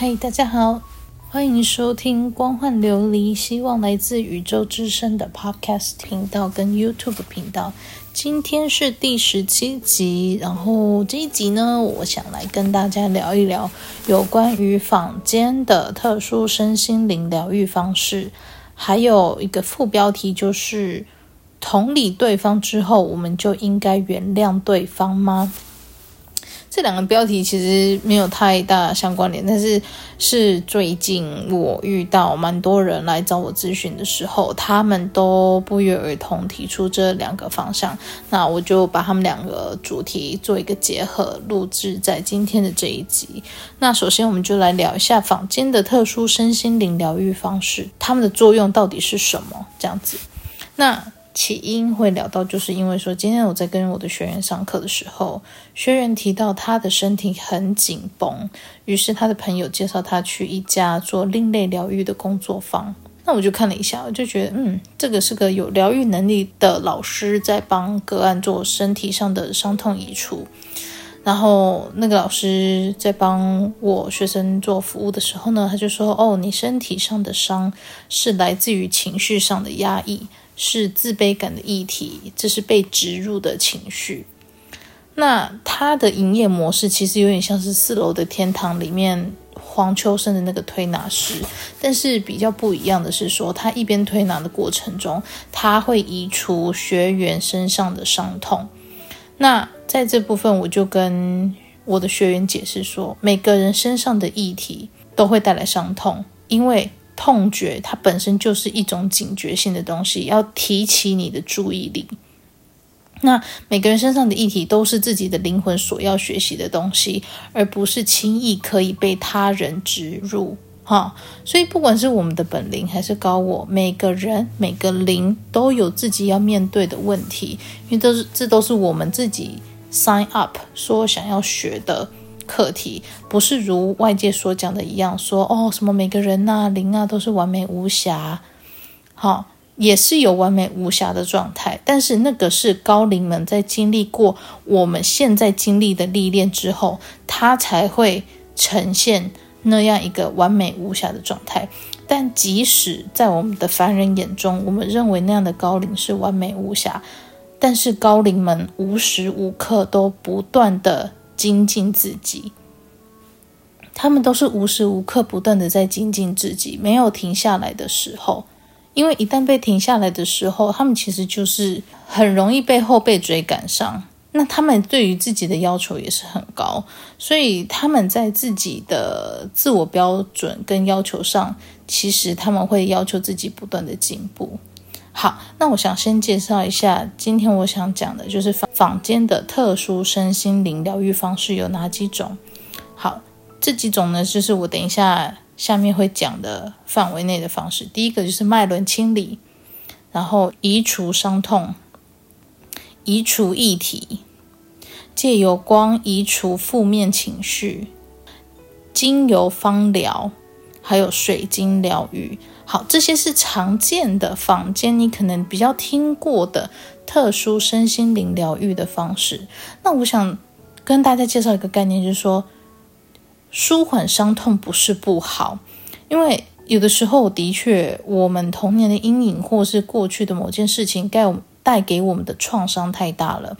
嗨，大家好，欢迎收听《光幻琉璃》，希望来自宇宙之声的 Podcast 频道跟 YouTube 频道。今天是第十七集，然后这一集呢，我想来跟大家聊一聊有关于坊间的特殊身心灵疗愈方式，还有一个副标题就是。同理对方之后，我们就应该原谅对方吗？这两个标题其实没有太大相关联，但是是最近我遇到蛮多人来找我咨询的时候，他们都不约而同提出这两个方向，那我就把他们两个主题做一个结合，录制在今天的这一集。那首先我们就来聊一下坊间的特殊身心灵疗愈方式，他们的作用到底是什么？这样子，那。起因会聊到，就是因为说，今天我在跟我的学员上课的时候，学员提到他的身体很紧绷，于是他的朋友介绍他去一家做另类疗愈的工作坊。那我就看了一下，我就觉得，嗯，这个是个有疗愈能力的老师，在帮个案做身体上的伤痛移除。然后那个老师在帮我学生做服务的时候呢，他就说：“哦，你身体上的伤是来自于情绪上的压抑。”是自卑感的议题，这是被植入的情绪。那他的营业模式其实有点像是四楼的天堂里面黄秋生的那个推拿师，但是比较不一样的是说，他一边推拿的过程中，他会移除学员身上的伤痛。那在这部分，我就跟我的学员解释说，每个人身上的议题都会带来伤痛，因为。痛觉它本身就是一种警觉性的东西，要提起你的注意力。那每个人身上的议题都是自己的灵魂所要学习的东西，而不是轻易可以被他人植入。哈，所以不管是我们的本灵还是高我，每个人每个灵都有自己要面对的问题，因为都是这都是我们自己 sign up 说想要学的。课题不是如外界所讲的一样，说哦什么每个人呐、灵啊都是完美无瑕，好，也是有完美无瑕的状态，但是那个是高灵们在经历过我们现在经历的历练之后，他才会呈现那样一个完美无瑕的状态。但即使在我们的凡人眼中，我们认为那样的高灵是完美无瑕，但是高灵们无时无刻都不断的。精进自己，他们都是无时无刻不断的在精进自己，没有停下来的时候。因为一旦被停下来的时候，他们其实就是很容易被后辈追赶上。那他们对于自己的要求也是很高，所以他们在自己的自我标准跟要求上，其实他们会要求自己不断的进步。好，那我想先介绍一下，今天我想讲的就是坊间的特殊身心灵疗愈方式有哪几种。好，这几种呢，就是我等一下下面会讲的范围内的方式。第一个就是脉轮清理，然后移除伤痛，移除议题，借由光移除负面情绪，精油芳疗，还有水晶疗愈。好，这些是常见的坊间，你可能比较听过的特殊身心灵疗愈的方式。那我想跟大家介绍一个概念，就是说，舒缓伤痛不是不好，因为有的时候的确，我们童年的阴影或是过去的某件事情，带带给我们的创伤太大了，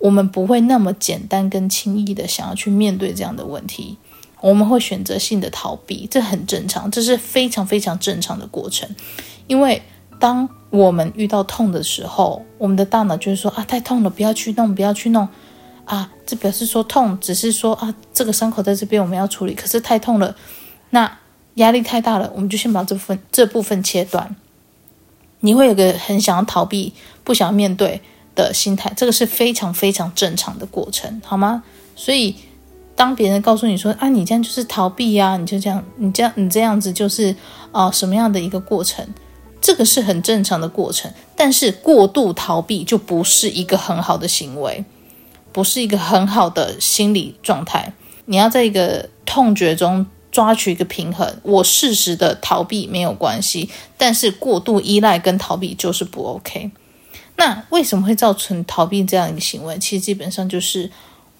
我们不会那么简单跟轻易的想要去面对这样的问题。我们会选择性的逃避，这很正常，这是非常非常正常的过程。因为当我们遇到痛的时候，我们的大脑就是说啊，太痛了，不要去弄，不要去弄啊。这表示说痛，只是说啊，这个伤口在这边我们要处理，可是太痛了，那压力太大了，我们就先把这部分这部分切断。你会有个很想要逃避、不想要面对的心态，这个是非常非常正常的过程，好吗？所以。当别人告诉你说啊，你这样就是逃避呀，你就这样，你这样，你这样子就是啊、什么样的一个过程？这个是很正常的过程，但是过度逃避就不是一个很好的行为，不是一个很好的心理状态。你要在一个痛觉中抓取一个平衡。我适时的逃避没有关系，但是过度依赖跟逃避就是不 OK。那为什么会造成逃避这样一个行为？其实基本上就是。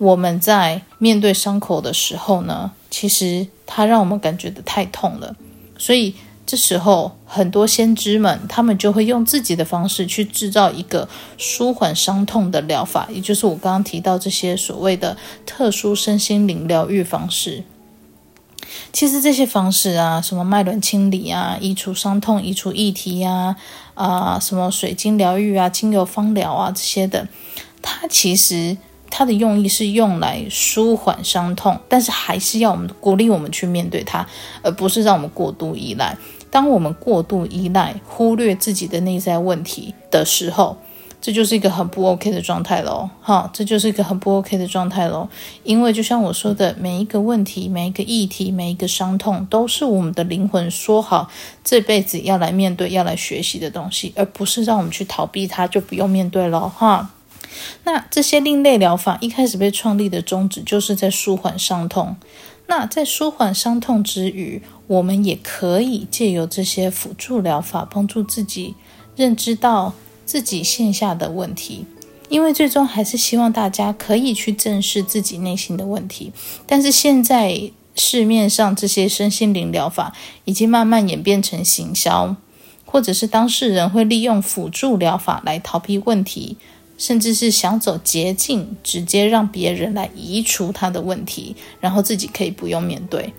我们在面对伤口的时候呢，其实它让我们感觉的太痛了，所以这时候很多先知们，他们就会用自己的方式去制造一个舒缓伤痛的疗法，也就是我刚刚提到这些所谓的特殊身心灵疗愈方式。其实这些方式啊，什么脉轮清理啊，移除伤痛、移除议题呀，啊，什么水晶疗愈啊、精油芳疗啊这些的，它其实它的用意是用来舒缓伤痛，但是还是要我们鼓励我们去面对它，而不是让我们过度依赖。当我们过度依赖、忽略自己的内在问题的时候，这就是一个很不 OK 的状态喽，哈，这就是一个很不 OK 的状态喽。因为就像我说的，每一个问题、每一个议题、每一个伤痛，都是我们的灵魂说好这辈子要来面对、要来学习的东西，而不是让我们去逃避它，就不用面对了，哈。那这些另类疗法一开始被创立的宗旨，就是在舒缓伤痛。那在舒缓伤痛之余，我们也可以借由这些辅助疗法，帮助自己认知到。自己线下的问题，因为最终还是希望大家可以去正视自己内心的问题。但是现在市面上这些身心灵疗法已经慢慢演变成行销，或者是当事人会利用辅助疗法来逃避问题，甚至是想走捷径，直接让别人来移除他的问题，然后自己可以不用面对。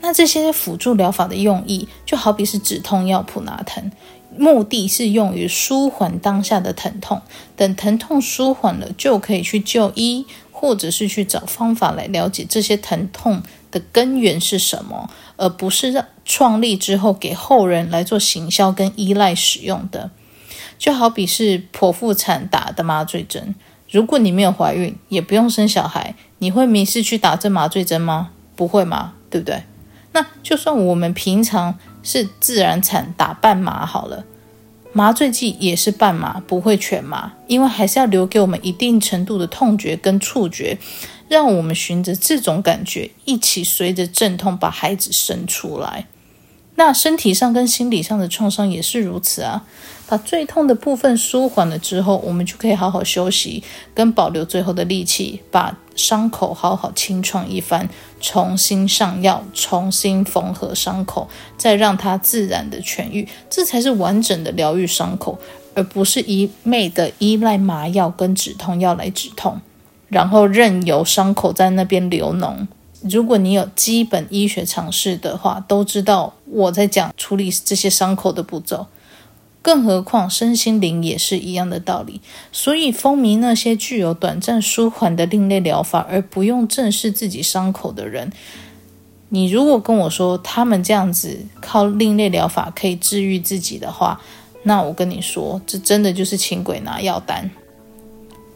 那这些辅助疗法的用意，就好比是止痛药普拿疼。目的是用于舒缓当下的疼痛，等疼痛舒缓了，就可以去就医，或者是去找方法来了解这些疼痛的根源是什么，而不是让创立之后给后人来做行销跟依赖使用的。就好比是剖腹产打的麻醉针，如果你没有怀孕，也不用生小孩，你会迷失去打这麻醉针吗？不会吗？对不对？那就算我们平常。是自然产打半麻好了，麻醉剂也是半麻，不会全麻，因为还是要留给我们一定程度的痛觉跟触觉，让我们循着这种感觉一起随着阵痛把孩子生出来。那身体上跟心理上的创伤也是如此啊。把最痛的部分舒缓了之后，我们就可以好好休息，跟保留最后的力气，把伤口好好清创一番，重新上药，重新缝合伤口，再让它自然的痊愈，这才是完整的疗愈伤口，而不是一味的依赖麻药跟止痛药来止痛，然后任由伤口在那边流脓。如果你有基本医学常识的话，都知道我在讲处理这些伤口的步骤。更何况身心灵也是一样的道理，所以风靡那些具有短暂舒缓的另类疗法，而不用正视自己伤口的人，你如果跟我说他们这样子靠另类疗法可以治愈自己的话，那我跟你说，这真的就是请鬼拿药单，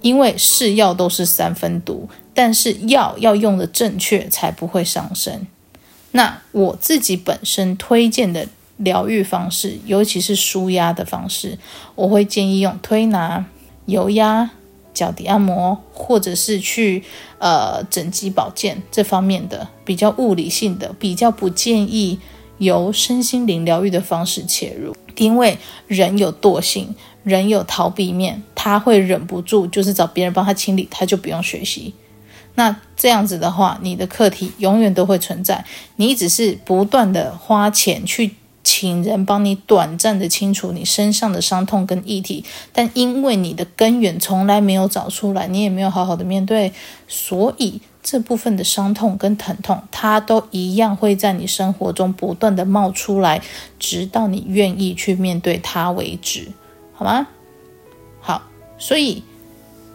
因为是药都是三分毒，但是药要用的正确才不会伤身。那我自己本身推荐的。疗愈方式，尤其是舒压的方式，我会建议用推拿、油压、脚底按摩，或者是去呃整肌保健这方面的比较物理性的，比较不建议由身心灵疗愈的方式切入，因为人有惰性，人有逃避面，他会忍不住就是找别人帮他清理，他就不用学习。那这样子的话，你的课题永远都会存在，你只是不断的花钱去。请人帮你短暂的清除你身上的伤痛跟议题，但因为你的根源从来没有找出来，你也没有好好的面对，所以这部分的伤痛跟疼痛，它都一样会在你生活中不断的冒出来，直到你愿意去面对它为止，好吗？好，所以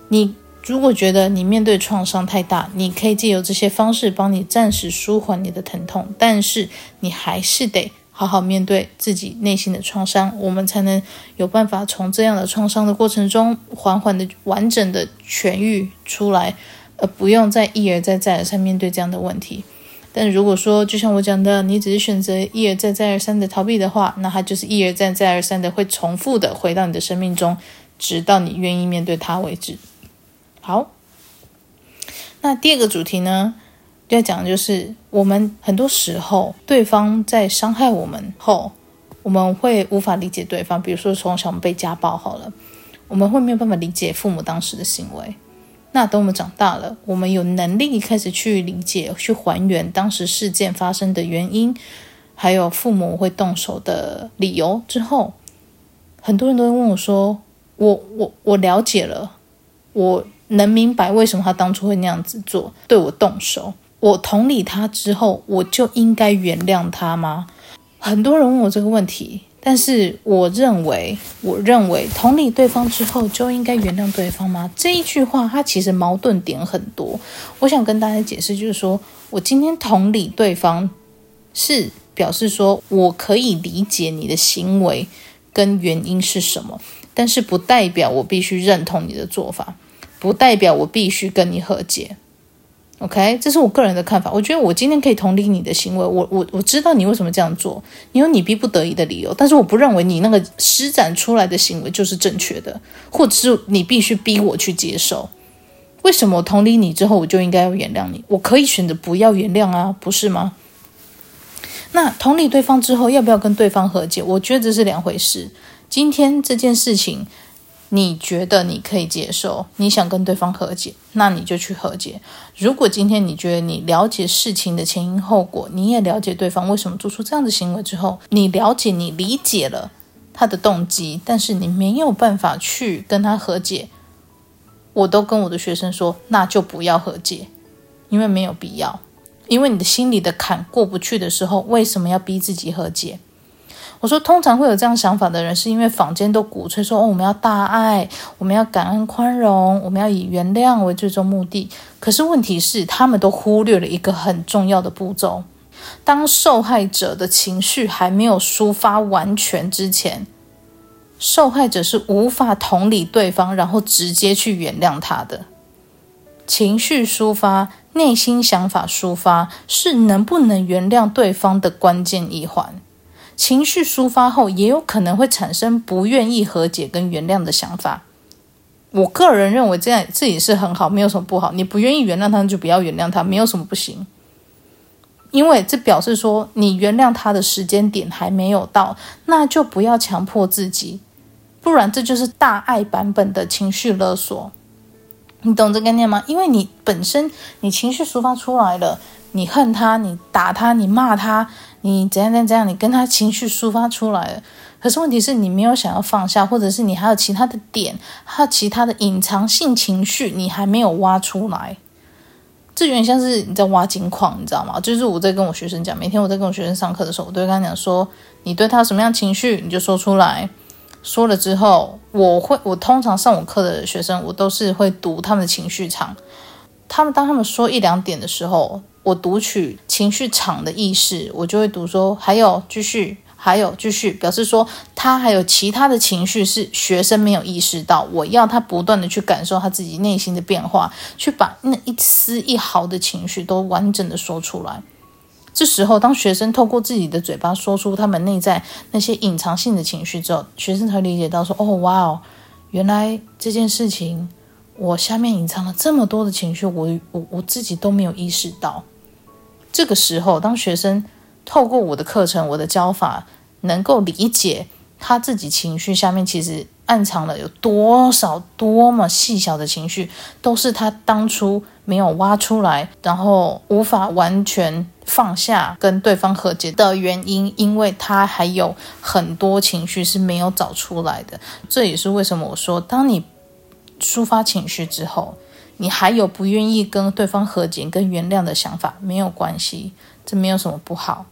你如果觉得你面对创伤太大，你可以借由这些方式帮你暂时舒缓你的疼痛，但是你还是得。好好面对自己内心的创伤，我们才能有办法从这样的创伤的过程中，缓缓的、完整的痊愈出来，而不用再一而再、再而三面对这样的问题。但如果说，就像我讲的，你只是选择一而再、再而三的逃避的话，那它就是一而再、再而三的会重复的回到你的生命中，直到你愿意面对它为止。好，那第二个主题呢？要讲的就是，我们很多时候，对方在伤害我们后，我们会无法理解对方。比如说，从小我们被家暴好了，我们会没有办法理解父母当时的行为。那等我们长大了，我们有能力开始去理解、去还原当时事件发生的原因，还有父母会动手的理由之后，很多人都会问我说：“我我我了解了，我能明白为什么他当初会那样子做，对我动手。我同理他之后，我就应该原谅他吗？”很多人问我这个问题。但是我认为，我认为同理对方之后就应该原谅对方吗？这一句话它其实矛盾点很多。我想跟大家解释，就是说我今天同理对方，是表示说我可以理解你的行为跟原因是什么，但是不代表我必须认同你的做法，不代表我必须跟你和解。OK，这是我个人的看法。我觉得我今天可以同理你的行为，我我我知道你为什么这样做，你有你逼不得已的理由，但是我不认为你那个施展出来的行为就是正确的，或者是你必须逼我去接受。为什么我同理你之后，我就应该要原谅你？我可以选择不要原谅啊，不是吗？那同理对方之后，要不要跟对方和解？我觉得这是两回事。今天这件事情。你觉得你可以接受，你想跟对方和解，那你就去和解。如果今天你觉得你了解事情的前因后果，你也了解对方为什么做出这样的行为之后，你了解、你理解了他的动机，但是你没有办法去跟他和解，我都跟我的学生说，那就不要和解，因为没有必要。因为你的心里的坎过不去的时候，为什么要逼自己和解？我说，通常会有这样想法的人，是因为坊间都鼓吹说，哦，我们要大爱，我们要感恩宽容，我们要以原谅为最终目的。可是问题是，他们都忽略了一个很重要的步骤：当受害者的情绪还没有抒发完全之前，受害者是无法同理对方，然后直接去原谅他的。情绪抒发、内心想法抒发，是能不能原谅对方的关键一环。情绪抒发后，也有可能会产生不愿意和解跟原谅的想法。我个人认为这样这也是很好，没有什么不好。你不愿意原谅他，就不要原谅他，没有什么不行。因为这表示说你原谅他的时间点还没有到，那就不要强迫自己，不然这就是大爱版本的情绪勒索。你懂这概念吗？因为你本身你情绪抒发出来了，你恨他，你打他，你骂他。你怎样怎样怎样？你跟他情绪抒发出来了，可是问题是你没有想要放下，或者是你还有其他的点，还有其他的隐藏性情绪，你还没有挖出来。这有点像是你在挖金矿，你知道吗？就是我在跟我学生讲，每天我在跟我学生上课的时候，我都会跟他讲说，你对他什么样情绪，你就说出来。说了之后，我会，我通常上我课的学生，我都是会读他们的情绪场。他们当他们说一两点的时候。我读取情绪场的意识，我就会读说，还有继续，还有继续，表示说他还有其他的情绪是学生没有意识到，我要他不断的去感受他自己内心的变化，去把那一丝一毫的情绪都完整的说出来。这时候，当学生透过自己的嘴巴说出他们内在那些隐藏性的情绪之后，学生才理解到说，哦，哇哦，原来这件事情我下面隐藏了这么多的情绪，我我我自己都没有意识到。这个时候，当学生透过我的课程、我的教法，能够理解他自己情绪下面其实暗藏了有多少、多么细小的情绪，都是他当初没有挖出来，然后无法完全放下跟对方和解的原因，因为他还有很多情绪是没有找出来的。这也是为什么我说，当你抒发情绪之后，你还有不愿意跟对方和解、跟原谅的想法，没有关系，这没有什么不好。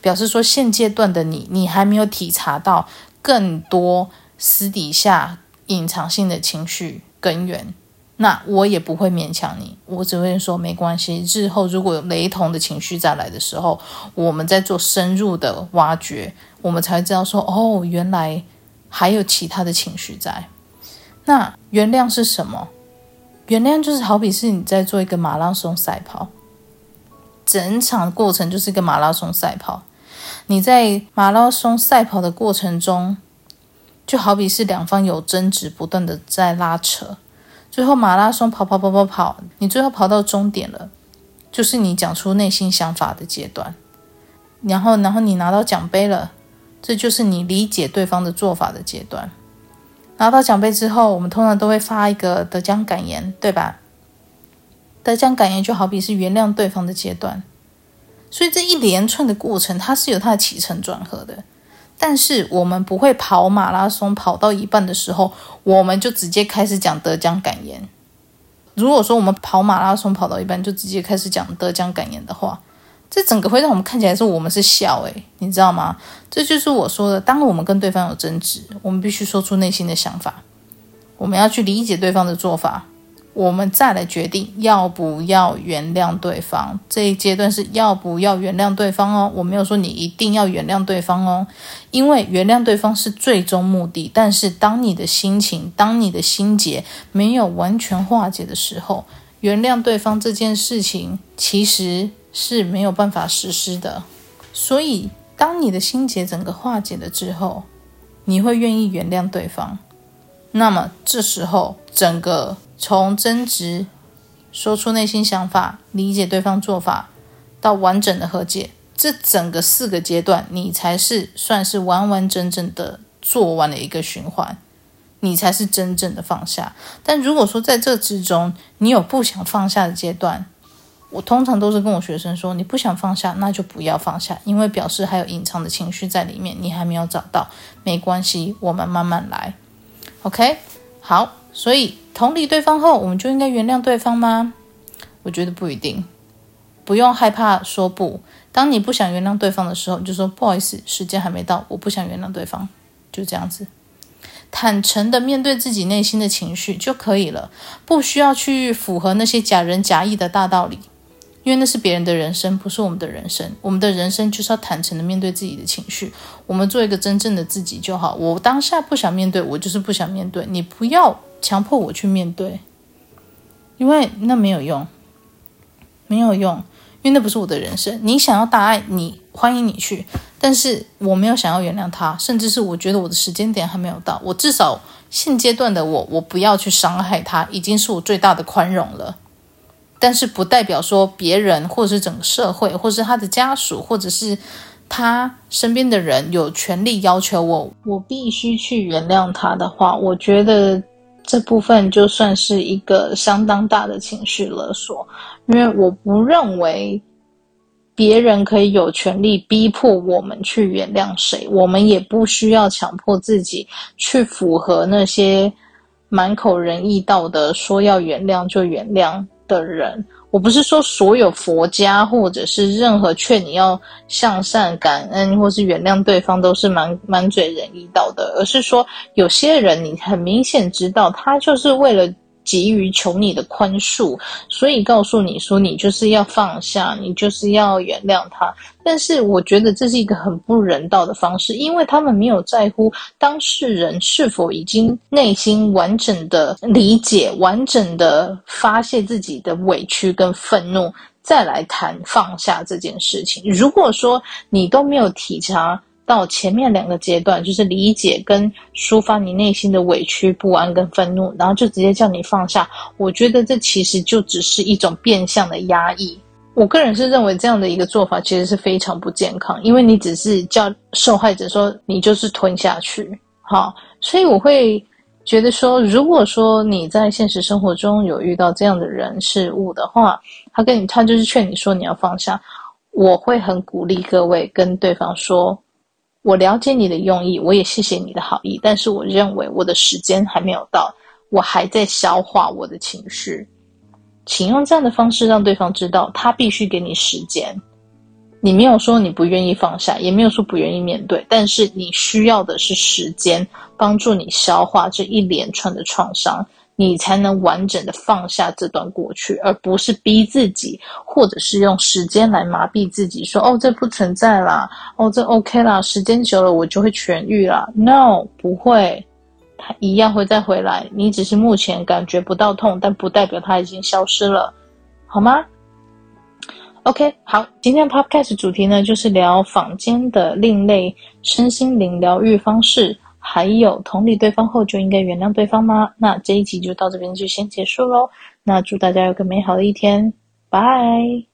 表示说现阶段的你，你还没有体察到更多私底下隐藏性的情绪根源，那我也不会勉强你，我只会说没关系。日后如果有雷同的情绪再来的时候，我们再做深入的挖掘，我们才知道说，哦，原来还有其他的情绪在。那原谅是什么？原谅就是好比是你在做一个马拉松赛跑，整场过程就是一个马拉松赛跑。你在马拉松赛跑的过程中，就好比是两方有争执，不断的在拉扯，最后马拉松跑跑跑跑跑，你最后跑到终点了，就是你讲出内心想法的阶段。然后，然后你拿到奖杯了，这就是你理解对方的做法的阶段。拿到奖杯之后，我们通常都会发一个得奖感言，对吧？得奖感言就好比是原谅对方的阶段，所以这一连串的过程，它是有它的起承转合的。但是我们不会跑马拉松跑到一半的时候，我们就直接开始讲得奖感言。如果说我们跑马拉松跑到一半就直接开始讲得奖感言的话，这整个会让我们看起来是我们是笑诶，你知道吗？这就是我说的，当我们跟对方有争执，我们必须说出内心的想法，我们要去理解对方的做法。我们再来决定要不要原谅对方。这一阶段是要不要原谅对方哦。我没有说你一定要原谅对方哦，因为原谅对方是最终目的。但是当你的心情、当你的心结没有完全化解的时候，原谅对方这件事情其实是没有办法实施的。所以，当你的心结整个化解了之后，你会愿意原谅对方。那么这时候，整个。从争执、说出内心想法、理解对方做法，到完整的和解，这整个四个阶段，你才是算是完完整整的做完了一个循环，你才是真正的放下。但如果说在这之中，你有不想放下的阶段，我通常都是跟我学生说，你不想放下，那就不要放下，因为表示还有隐藏的情绪在里面，你还没有找到，没关系，我们慢慢来。OK，好。所以同理对方后，我们就应该原谅对方吗？我觉得不一定，不用害怕说不。当你不想原谅对方的时候，你就说不好意思，时间还没到，我不想原谅对方，就这样子，坦诚的面对自己内心的情绪就可以了，不需要去符合那些假仁假义的大道理。因为那是别人的人生，不是我们的人生。我们的人生就是要坦诚的面对自己的情绪，我们做一个真正的自己就好。我当下不想面对，我就是不想面对。你不要强迫我去面对，因为那没有用，没有用，因为那不是我的人生。你想要大爱，你欢迎你去，但是我没有想要原谅他，甚至是我觉得我的时间点还没有到。我至少现阶段的我，我不要去伤害他，已经是我最大的宽容了。但是不代表说别人，或者是整个社会，或者是他的家属，或者是他身边的人有权利要求我，我必须去原谅他的话，我觉得这部分就算是一个相当大的情绪勒索，因为我不认为别人可以有权利逼迫我们去原谅谁，我们也不需要强迫自己去符合那些满口仁义道德，说要原谅就原谅的人，我不是说所有佛家或者是任何劝你要向善、感恩或是原谅对方都是满满嘴仁义道德，而是说有些人你很明显知道他就是为了。急于求你的宽恕，所以告诉你说你就是要放下，你就是要原谅他。但是我觉得这是一个很不人道的方式，因为他们没有在乎当事人是否已经内心完整的理解、完整的发泄自己的委屈跟愤怒，再来谈放下这件事情。如果说你都没有体察。到前面两个阶段，就是理解跟抒发你内心的委屈、不安跟愤怒，然后就直接叫你放下。我觉得这其实就只是一种变相的压抑。我个人是认为这样的一个做法其实是非常不健康，因为你只是叫受害者说你就是吞下去。好，所以我会觉得说，如果说你在现实生活中有遇到这样的人事物的话，他跟你他就是劝你说你要放下，我会很鼓励各位跟对方说。我了解你的用意，我也谢谢你的好意，但是我认为我的时间还没有到，我还在消化我的情绪，请用这样的方式让对方知道，他必须给你时间。你没有说你不愿意放下，也没有说不愿意面对，但是你需要的是时间，帮助你消化这一连串的创伤。你才能完整的放下这段过去，而不是逼自己，或者是用时间来麻痹自己，说哦，这不存在啦，哦，这 OK 啦，时间久了我就会痊愈啦。No，不会，它一样会再回来。你只是目前感觉不到痛，但不代表它已经消失了，好吗？OK，好，今天 Podcast 主题呢，就是聊坊间的另类身心灵疗愈方式。还有同理对方后就应该原谅对方吗？那这一集就到这边就先结束喽。那祝大家有个美好的一天，拜。